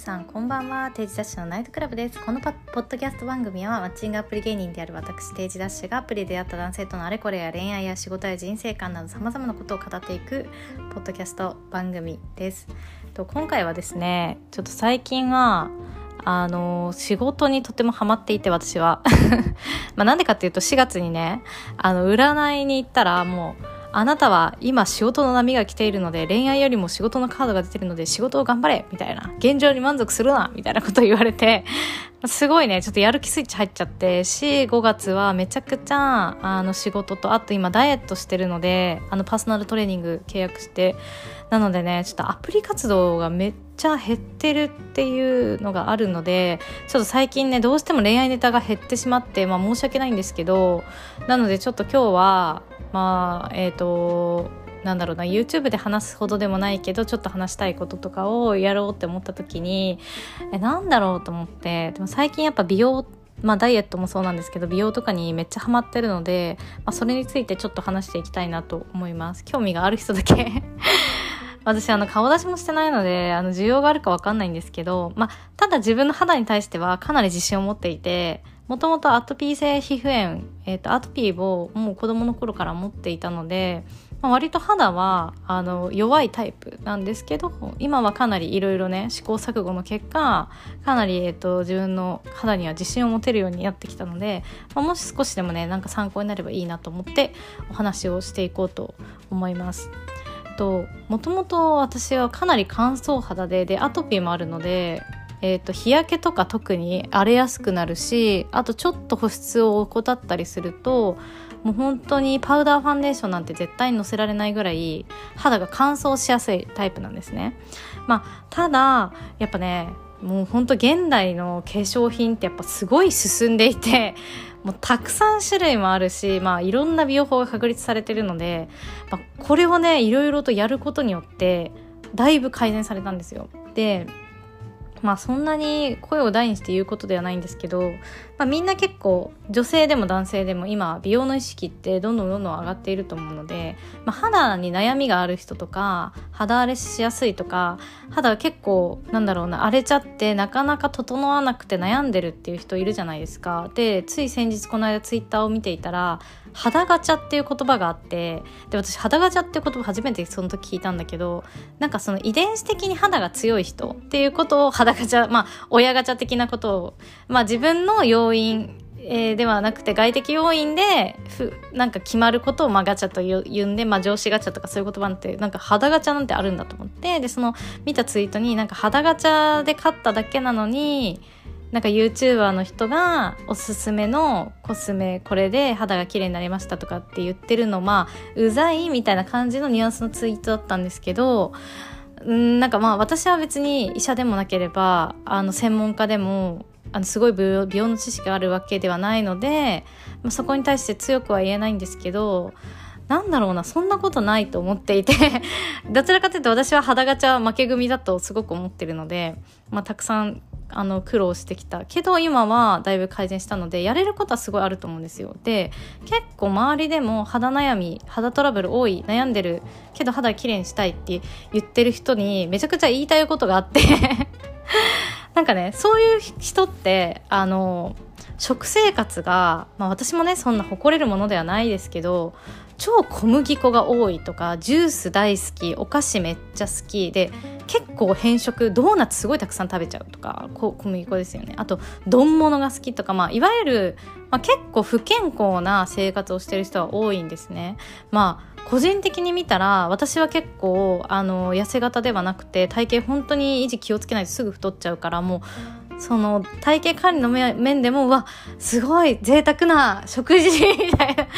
さんこんばんは。定時ダッシュのナイトクラブです。このポッドキャスト番組はマッチングアプリ芸人である私定時ダッシュがアプリで出会った男性とのあれこれや恋愛や仕事や人生観などさまざまなことを語っていくポッドキャスト番組です。と今回はですねちょっと最近はあの仕事にとてもハマっていて私は。まあなんでかっていうと4月にねあの占いに行ったらもうあなたは今仕事の波が来ているので恋愛よりも仕事のカードが出てるので仕事を頑張れみたいな現状に満足するなみたいなこと言われて すごいねちょっとやる気スイッチ入っちゃって45月はめちゃくちゃあの仕事とあと今ダイエットしてるのであのパーソナルトレーニング契約してなのでねちょっとアプリ活動がめっちゃ減ってるっていうのがあるのでちょっと最近ねどうしても恋愛ネタが減ってしまってまあ申し訳ないんですけどなのでちょっと今日はまあえっ、ー、となんだろうな YouTube で話すほどでもないけどちょっと話したいこととかをやろうって思った時にえなんだろうと思ってでも最近やっぱ美容まあダイエットもそうなんですけど美容とかにめっちゃハマってるので、まあ、それについてちょっと話していきたいなと思います。興味がある人だけ。私あの顔出しもしてないのであの需要があるかわかんないんですけど、まあ、ただ自分の肌に対してはかなり自信を持っていてもともとアトピー性皮膚炎、えーと、アトピーをもう子供の頃から持っていたので、まあ、割と肌はあの弱いタイプなんですけど今はかなりいろいろね試行錯誤の結果かなり、えーと、自分の肌には自信を持てるようになってきたので、まあ、もし少しでもねなんか参考になればいいなと思ってお話をしていこうと思います。ともともと私はかなり乾燥肌ででアトピーもあるのでえーと、日焼けとか特に荒れやすくなるしあとちょっと保湿を怠ったりするともう本当にパウダーファンデーションなんて絶対にのせられないぐらい肌が乾燥しやすいタイプなんですね。まあ、ただやっぱねもう本当現代の化粧品ってやっぱすごい進んでいてもうたくさん種類もあるし、まあ、いろんな美容法が確立されてるので、まあ、これをねいろいろとやることによってだいぶ改善されたんですよ。でまあそんなに声を大にして言うことではないんですけど、まあ、みんな結構女性でも男性でも今美容の意識ってどんどんどんどん上がっていると思うので、まあ、肌に悩みがある人とか肌荒れしやすいとか肌結構なんだろうな荒れちゃってなかなか整わなくて悩んでるっていう人いるじゃないですか。でつい先日この間ツイッターを見ていたら肌ガチャっていう言葉があってで私肌ガチャっていう言葉初めてその時聞いたんだけどなんかその遺伝子的に肌が強い人っていうことを肌ガチャまあ親ガチャ的なことをまあ自分の要因えー、ではなくて外的要因でふなんか決まることをまあガチャと言うんで、まあ、上司ガチャとかそういう言葉なんてなんか肌ガチャなんてあるんだと思ってでその見たツイートになんか肌ガチャで勝っただけなのになんか YouTuber の人がおすすめのコスメこれで肌が綺麗になりましたとかって言ってるのまあうざいみたいな感じのニュアンスのツイートだったんですけどんなんかまあ私は別に医者でもなければあの専門家でもあのすごい美容の知識があるわけではないので、まあ、そこに対して強くは言えないんですけどなんだろうなそんなことないと思っていて どちらかというと私は肌ガチャ負け組だとすごく思ってるので、まあ、たくさんあの苦労してきた。けど今はだいぶ改善したのでやれることはすごいあると思うんですよ。で結構周りでも肌悩み肌トラブル多い悩んでるけど肌きれいにしたいって言ってる人にめちゃくちゃ言いたいことがあって。なんかねそういう人ってあの食生活が、まあ、私もねそんな誇れるものではないですけど超小麦粉が多いとかジュース大好きお菓子めっちゃ好きで結構変色ドーナツすごいたくさん食べちゃうとか小麦粉ですよね。あと丼物が好きとか、まあ、いわゆる、まあ、結構不健康な生活をしてる人は多いんですね。まあ個人的に見たら私は結構あの痩せ型ではなくて体型本当に維持気をつけないとすぐ太っちゃうからもうその体型管理の面でもうわすごい贅沢な食事みたいな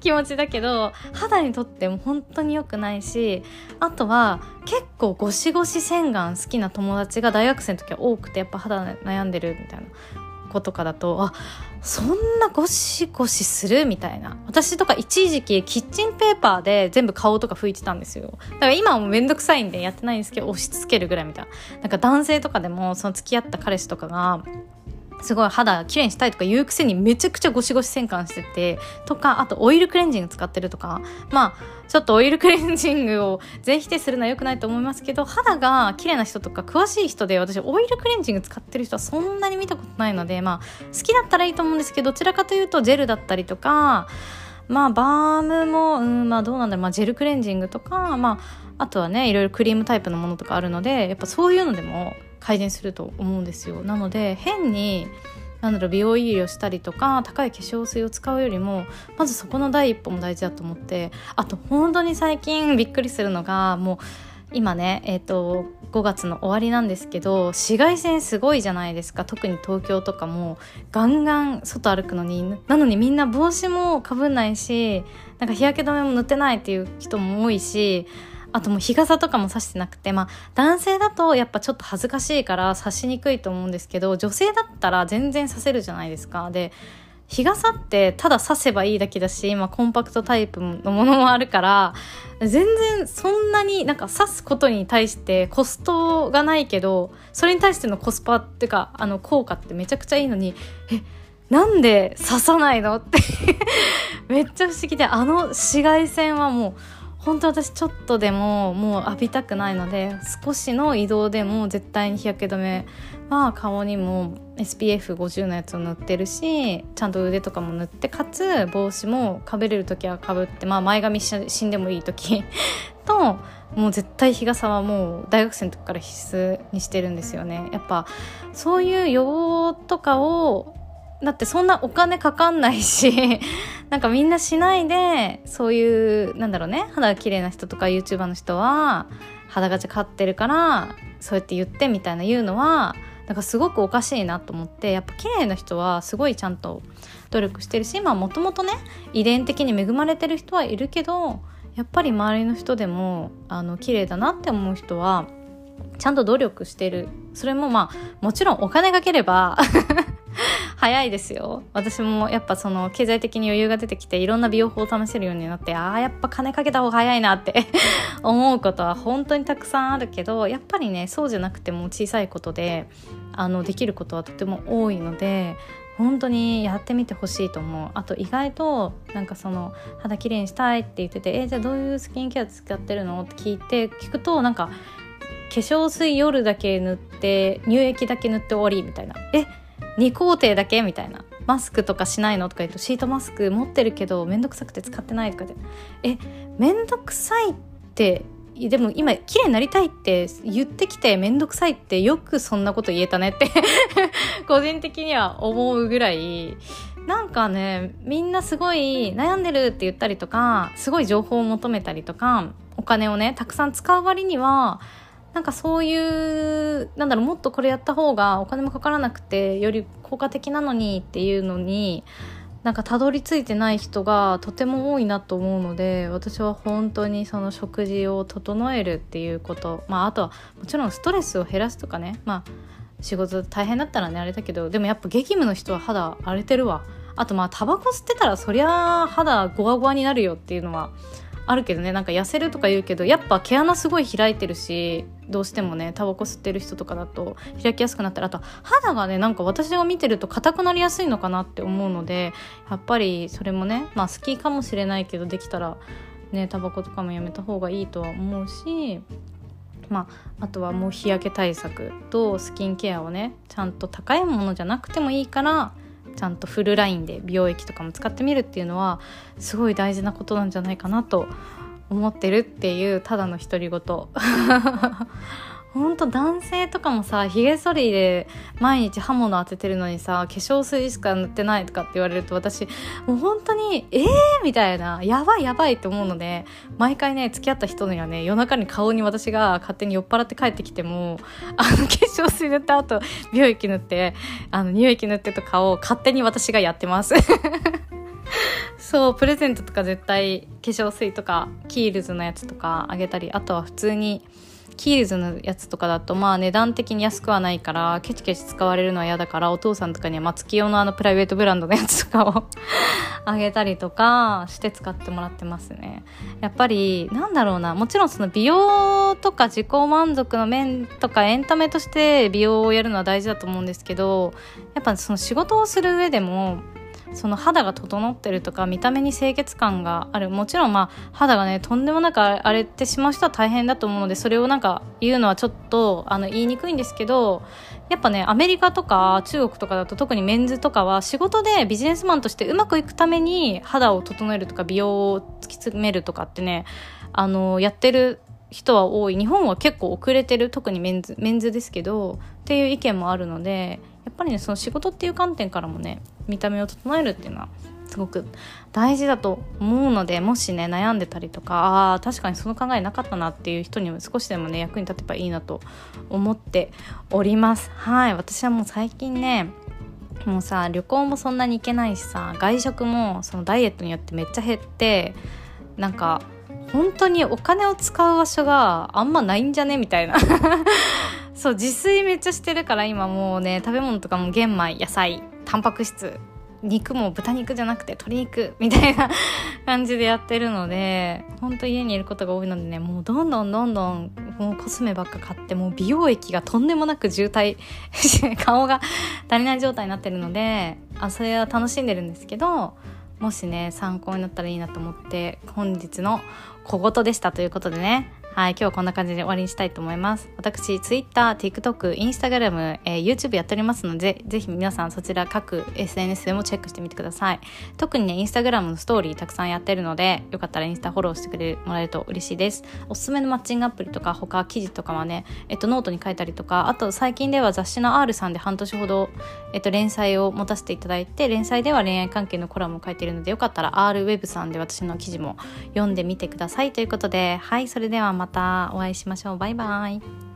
気持ちだけど肌にとっても本当に良くないしあとは結構ゴシゴシ洗顔好きな友達が大学生の時は多くてやっぱ肌悩んでるみたいな。子とかだとあそんなゴシゴシするみたいな。私とか一時期キッチンペーパーで全部顔とか拭いてたんですよ。だから今はもうめんどくさいんでやってないんですけど押し付けるぐらいみたいな。なんか男性とかでもその付き合った彼氏とかがすごい肌きれいにしたいとか言うくせにめちゃくちゃゴシゴシ洗顔しててとかあとオイルクレンジング使ってるとか。まあちょっとオイルクレンジングを全否定するのは良くないと思いますけど肌が綺麗な人とか詳しい人で私オイルクレンジング使ってる人はそんなに見たことないのでまあ好きだったらいいと思うんですけどどちらかというとジェルだったりとかまあバームもうんまあどうなんだろう、まあ、ジェルクレンジングとかまああとはねいろいろクリームタイプのものとかあるのでやっぱそういうのでも改善すると思うんですよ。なので変になんだろう美容医療したりとか高い化粧水を使うよりもまずそこの第一歩も大事だと思ってあと本当に最近びっくりするのがもう今ね、えーと、5月の終わりなんですけど紫外線すごいじゃないですか。特に東京とかもガンガン外歩くのになのにみんな帽子もかぶんないしなんか日焼け止めも塗ってないっていう人も多いしあともう日傘とかも差してなくてまあ男性だとやっぱちょっと恥ずかしいから差しにくいと思うんですけど女性だったら全然差せるじゃないですか。で日傘ってただ差せばいいだけだし今コンパクトタイプのものもあるから全然そんなになんか刺すことに対してコストがないけどそれに対してのコスパっていうかあの効果ってめちゃくちゃいいのにえなんで刺さないのって めっちゃ不思議であの紫外線はもう本当私ちょっとでももう浴びたくないので少しの移動でも絶対に日焼け止めは顔にも SPF50 のやつを塗ってるしちゃんと腕とかも塗ってかつ帽子もかぶれる時はかぶって、まあ、前髪死んでもいい時 ともう絶対日傘はもう大学生の時から必須にしてるんですよね。やっぱそういう予防とかをだってそんなお金かかんないしなんかみんなしないでそういうなんだろうね肌が綺麗な人とか YouTuber の人は肌がち買ってるからそうやって言ってみたいな言うのはなんかすごくおかしいなと思ってやっぱ綺麗な人はすごいちゃんと努力してるしまあもともとね遺伝的に恵まれてる人はいるけどやっぱり周りの人でもあの綺麗だなって思う人はちゃんと努力してる。それもまあもちろんお金がければ 早いですよ私もやっぱその経済的に余裕が出てきていろんな美容法を試せるようになってああやっぱ金かけた方が早いなって 思うことは本当にたくさんあるけどやっぱりねそうじゃなくても小さいことであのできることはとても多いので本当にやってみてほしいと思うあと意外となんかその肌きれいにしたいって言ってて「えじゃあどういうスキンケア使ってるの?」って聞いて聞くとなんか化粧水夜だけ塗って乳液だけ塗って終わりみたいな「えっ2工程だけみたいな。マスクとかしないのとか言うとシートマスク持ってるけど面倒くさくて使ってないとかでえ面倒くさいってでも今綺麗になりたいって言ってきて面倒くさいってよくそんなこと言えたねって 個人的には思うぐらい。なんかねみんなすごい悩んでるって言ったりとかすごい情報を求めたりとかお金をねたくさん使う割にはなんかそういうなんだろうもっとこれやった方がお金もかからなくてより効果的なのにっていうのになんかたどり着いてない人がとても多いなと思うので私は本当にその食事を整えるっていうことまああとはもちろんストレスを減らすとかね。まあ仕事大変だったらねあれだけどでもやっぱ激務の人は肌荒れてるわ。あとまあタバコ吸ってたらそりゃ肌ゴワゴワになるよっていうのはあるけどねなんか痩せるとか言うけどやっぱ毛穴すごい開いてるしどうしてもねタバコ吸ってる人とかだと開きやすくなったらあと肌がねなんか私が見てると硬くなりやすいのかなって思うのでやっぱりそれもねまあ好きかもしれないけどできたらねタバコとかもやめた方がいいとは思うしまあ、あとはもう日焼け対策とスキンケアをねちゃんと高いものじゃなくてもいいからちゃんとフルラインで美容液とかも使ってみるっていうのはすごい大事なことなんじゃないかなと思ってるっていうただの独り言。ほんと男性とかもさひげ剃りで毎日刃物当ててるのにさ化粧水しか塗ってないとかって言われると私もう本当にえーみたいな。やばいやばいって思うので毎回ね付き合った人にはね夜中に顔に私が勝手に酔っ払って帰ってきてもあの化粧水塗った後美容液塗ってあの乳液塗ってとかを勝手に私がやってます。そうプレゼントとか絶対化粧水とかキールズのやつとかあげたりあとは普通にキールズのやつとかだとまあ値段的に安くはないからケチケチ使われるのは嫌だからお父さんとかには松清のあのプライベートブランドのやつとかを あげたりとかして使ってもらってますね。やっぱりなんだろうなもちろんその美容とか自己満足の面とかエンタメとして美容をやるのは大事だと思うんですけどやっぱその仕事をする上でもその肌が整ってるとか見た目に清潔感がある。もちろんまあ肌がねとんでもなく荒れてしまう人は大変だと思うのでそれをなんか言うのはちょっとあの言いにくいんですけどやっぱねアメリカとか中国とかだと特にメンズとかは仕事でビジネスマンとしてうまくいくために肌を整えるとか美容を突き詰めるとかってねあのやってる人は多い。日本は結構遅れてる特にメンズメンズですけどっていう意見もあるのでやっぱりねその仕事っていう観点からもね見た目を整えるっていうのはすごく大事だと思うのでもしね悩んでたりとかああ確かにその考えなかったなっていう人にも少しでもね役に立てばいいなと思っております。はい私はもう最近ねもうさ旅行もそんなに行けないしさ外食もそのダイエットによってめっちゃ減ってなんか本当にお金を使う場所があんまないんじゃね？みたいな。そう自炊めっちゃしてるから今もうね食べ物とかも玄米野菜タンパク質肉も豚肉じゃなくて鶏肉みたいな 感じでやってるのでほんと家にいることが多いのでねもうどんどんどんどんもうコスメばっか買ってもう美容液がとんでもなく渋滞顔が足りない状態になってるのであそれは楽しんでるんですけどもしね参考になったらいいなと思って本日の小言でしたということでねはい、今日はこんな感じで終わりにしたいと思います。私、Twitter、TikTok、Instagram、えー、YouTube やっておりますので、ぜひ皆さんそちら各 SNS でもチェックしてみてください。特にね、Instagram のストーリーたくさんやってるので、よかったらインスタフォローしてくれもらえると嬉しいです。おすすめのマッチングアプリとか、他記事とかはね、えっと、ノートに書いたりとか、あと最近では雑誌の R さんで半年ほど、えっと、連載を持たせていただいて、連載では恋愛関係のコラムを書いているので、よかったら R ウェブさんで私の記事も読んでみてくださいということで、はい、それではまたお会いしましょう。バイバイ。